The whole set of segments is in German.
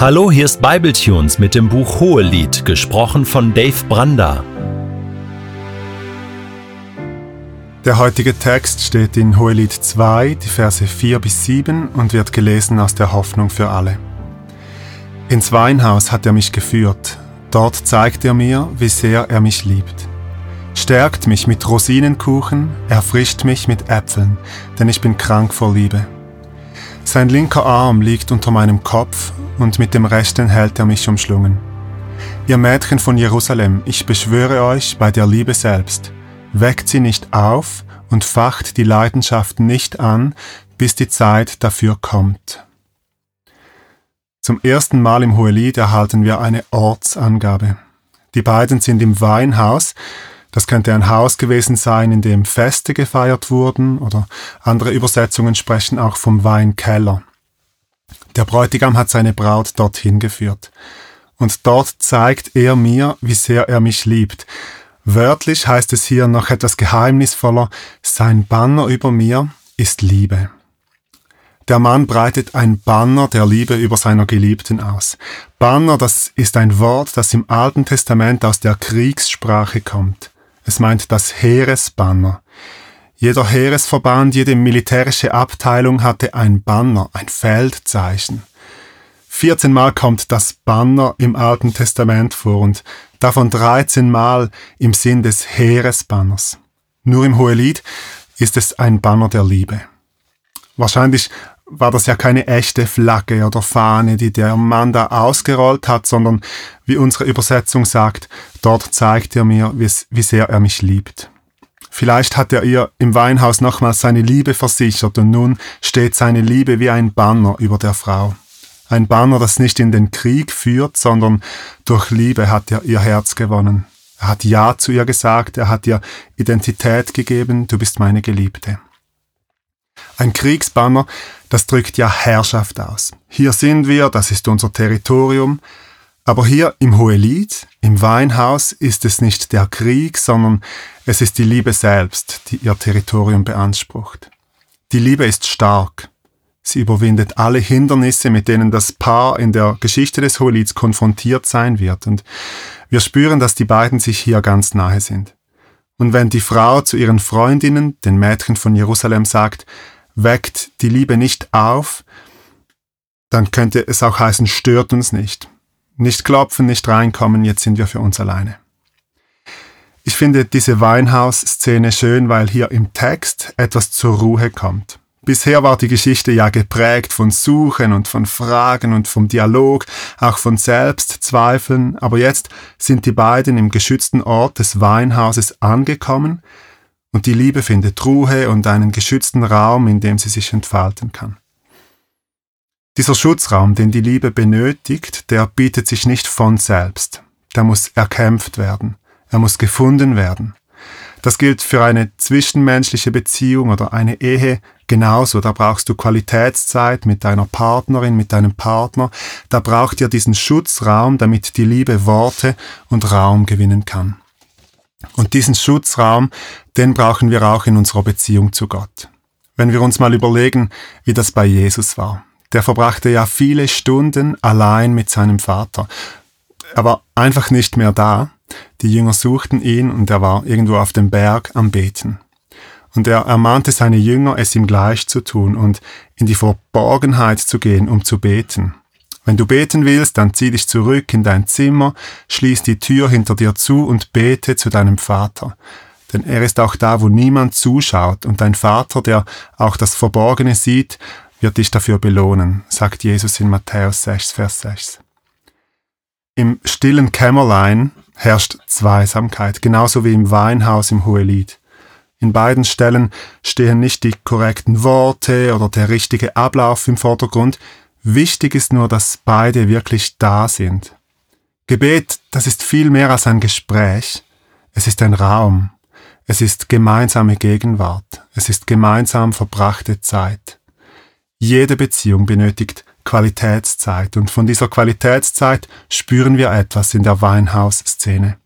Hallo, hier ist Bibletunes mit dem Buch Hohelied, gesprochen von Dave Branda. Der heutige Text steht in Hohelied 2, die Verse 4 bis 7 und wird gelesen aus der Hoffnung für alle. Ins Weinhaus hat er mich geführt, dort zeigt er mir, wie sehr er mich liebt. Stärkt mich mit Rosinenkuchen, erfrischt mich mit Äpfeln, denn ich bin krank vor Liebe. Sein linker Arm liegt unter meinem Kopf und mit dem rechten hält er mich umschlungen. Ihr Mädchen von Jerusalem, ich beschwöre euch bei der Liebe selbst, weckt sie nicht auf und facht die Leidenschaft nicht an, bis die Zeit dafür kommt. Zum ersten Mal im Hohelied erhalten wir eine Ortsangabe. Die beiden sind im Weinhaus, das könnte ein Haus gewesen sein, in dem Feste gefeiert wurden, oder andere Übersetzungen sprechen auch vom Weinkeller. Der Bräutigam hat seine Braut dorthin geführt. Und dort zeigt er mir, wie sehr er mich liebt. Wörtlich heißt es hier noch etwas geheimnisvoller, sein Banner über mir ist Liebe. Der Mann breitet ein Banner der Liebe über seiner Geliebten aus. Banner, das ist ein Wort, das im Alten Testament aus der Kriegssprache kommt. Es meint das Heeresbanner. Jeder Heeresverband, jede militärische Abteilung hatte ein Banner, ein Feldzeichen. 14 Mal kommt das Banner im Alten Testament vor und davon 13 Mal im Sinn des Heeresbanners. Nur im Hohelied ist es ein Banner der Liebe. Wahrscheinlich war das ja keine echte Flagge oder Fahne, die der Mann da ausgerollt hat, sondern wie unsere Übersetzung sagt, dort zeigt er mir, wie sehr er mich liebt. Vielleicht hat er ihr im Weinhaus nochmals seine Liebe versichert und nun steht seine Liebe wie ein Banner über der Frau. Ein Banner, das nicht in den Krieg führt, sondern durch Liebe hat er ihr Herz gewonnen. Er hat Ja zu ihr gesagt, er hat ihr Identität gegeben, du bist meine Geliebte. Ein Kriegsbanner, das drückt ja Herrschaft aus. Hier sind wir, das ist unser Territorium, aber hier im Hohelied, im Weinhaus, ist es nicht der Krieg, sondern es ist die Liebe selbst, die ihr Territorium beansprucht. Die Liebe ist stark. Sie überwindet alle Hindernisse, mit denen das Paar in der Geschichte des Hohelieds konfrontiert sein wird. Und wir spüren, dass die beiden sich hier ganz nahe sind. Und wenn die Frau zu ihren Freundinnen, den Mädchen von Jerusalem, sagt, weckt die Liebe nicht auf, dann könnte es auch heißen, stört uns nicht. Nicht klopfen, nicht reinkommen, jetzt sind wir für uns alleine. Ich finde diese Weinhaus-Szene schön, weil hier im Text etwas zur Ruhe kommt. Bisher war die Geschichte ja geprägt von Suchen und von Fragen und vom Dialog, auch von Selbstzweifeln, aber jetzt sind die beiden im geschützten Ort des Weinhauses angekommen und die Liebe findet Ruhe und einen geschützten Raum, in dem sie sich entfalten kann. Dieser Schutzraum, den die Liebe benötigt, der bietet sich nicht von selbst. Der muss erkämpft werden. Er muss gefunden werden. Das gilt für eine zwischenmenschliche Beziehung oder eine Ehe genauso. Da brauchst du Qualitätszeit mit deiner Partnerin, mit deinem Partner. Da braucht ihr diesen Schutzraum, damit die Liebe Worte und Raum gewinnen kann. Und diesen Schutzraum, den brauchen wir auch in unserer Beziehung zu Gott. Wenn wir uns mal überlegen, wie das bei Jesus war der verbrachte ja viele Stunden allein mit seinem Vater. Er war einfach nicht mehr da. Die Jünger suchten ihn und er war irgendwo auf dem Berg am Beten. Und er ermahnte seine Jünger, es ihm gleich zu tun und in die Verborgenheit zu gehen, um zu beten. Wenn du beten willst, dann zieh dich zurück in dein Zimmer, schließ die Tür hinter dir zu und bete zu deinem Vater. Denn er ist auch da, wo niemand zuschaut, und dein Vater, der auch das Verborgene sieht, wird dich dafür belohnen, sagt Jesus in Matthäus 6, Vers 6. Im stillen Kämmerlein herrscht Zweisamkeit, genauso wie im Weinhaus im Hohelied. In beiden Stellen stehen nicht die korrekten Worte oder der richtige Ablauf im Vordergrund. Wichtig ist nur, dass beide wirklich da sind. Gebet, das ist viel mehr als ein Gespräch. Es ist ein Raum. Es ist gemeinsame Gegenwart. Es ist gemeinsam verbrachte Zeit. Jede Beziehung benötigt Qualitätszeit und von dieser Qualitätszeit spüren wir etwas in der Weinhausszene.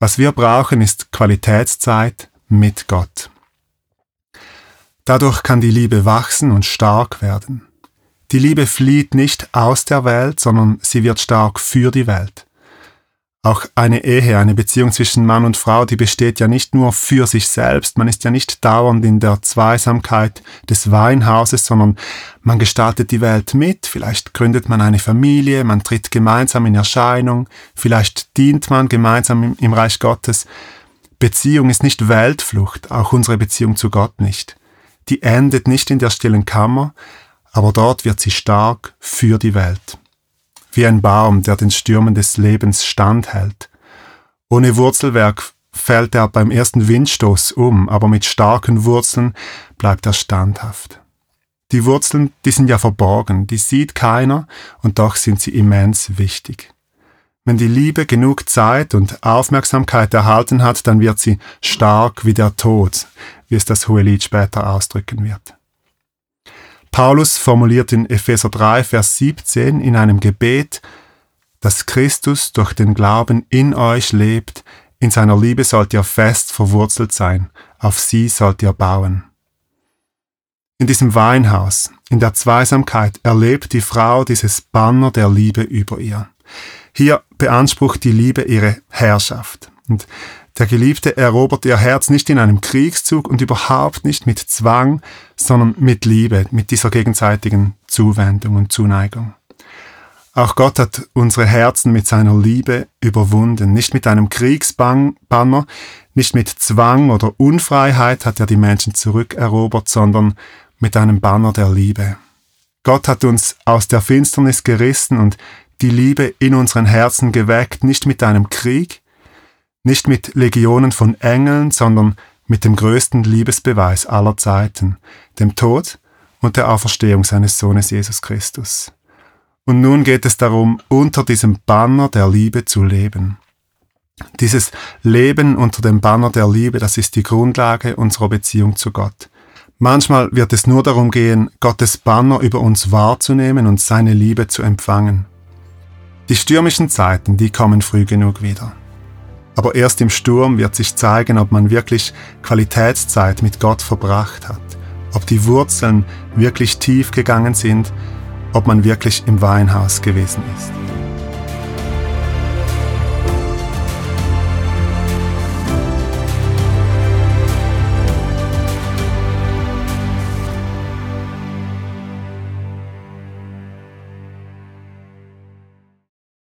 Was wir brauchen, ist Qualitätszeit mit Gott. Dadurch kann die Liebe wachsen und stark werden. Die Liebe flieht nicht aus der Welt, sondern sie wird stark für die Welt. Auch eine Ehe, eine Beziehung zwischen Mann und Frau, die besteht ja nicht nur für sich selbst, man ist ja nicht dauernd in der Zweisamkeit des Weinhauses, sondern man gestaltet die Welt mit, vielleicht gründet man eine Familie, man tritt gemeinsam in Erscheinung, vielleicht dient man gemeinsam im, Reich Gottes. Beziehung ist nicht Weltflucht, auch unsere Beziehung zu Gott nicht. Die endet nicht in der stillen Kammer, aber dort wird sie stark für die Welt wie ein Baum, der den Stürmen des Lebens standhält. Ohne Wurzelwerk fällt er beim ersten Windstoß um, aber mit starken Wurzeln bleibt er standhaft. Die Wurzeln, die sind ja verborgen, die sieht keiner und doch sind sie immens wichtig. Wenn die Liebe genug Zeit und Aufmerksamkeit erhalten hat, dann wird sie stark wie der Tod, wie es das Hohelied später ausdrücken wird. Paulus formuliert in Epheser 3, Vers 17 in einem Gebet, dass Christus durch den Glauben in euch lebt, in seiner Liebe sollt ihr fest verwurzelt sein, auf sie sollt ihr bauen. In diesem Weinhaus, in der Zweisamkeit, erlebt die Frau dieses Banner der Liebe über ihr. Hier beansprucht die Liebe ihre Herrschaft. Und der Geliebte erobert ihr Herz nicht in einem Kriegszug und überhaupt nicht mit Zwang, sondern mit Liebe, mit dieser gegenseitigen Zuwendung und Zuneigung. Auch Gott hat unsere Herzen mit seiner Liebe überwunden. Nicht mit einem Kriegsbanner, nicht mit Zwang oder Unfreiheit hat er die Menschen zurückerobert, sondern mit einem Banner der Liebe. Gott hat uns aus der Finsternis gerissen und die Liebe in unseren Herzen geweckt, nicht mit einem Krieg, nicht mit Legionen von Engeln, sondern mit dem größten Liebesbeweis aller Zeiten, dem Tod und der Auferstehung seines Sohnes Jesus Christus. Und nun geht es darum, unter diesem Banner der Liebe zu leben. Dieses Leben unter dem Banner der Liebe, das ist die Grundlage unserer Beziehung zu Gott. Manchmal wird es nur darum gehen, Gottes Banner über uns wahrzunehmen und seine Liebe zu empfangen. Die stürmischen Zeiten, die kommen früh genug wieder. Aber erst im Sturm wird sich zeigen, ob man wirklich Qualitätszeit mit Gott verbracht hat, ob die Wurzeln wirklich tief gegangen sind, ob man wirklich im Weinhaus gewesen ist.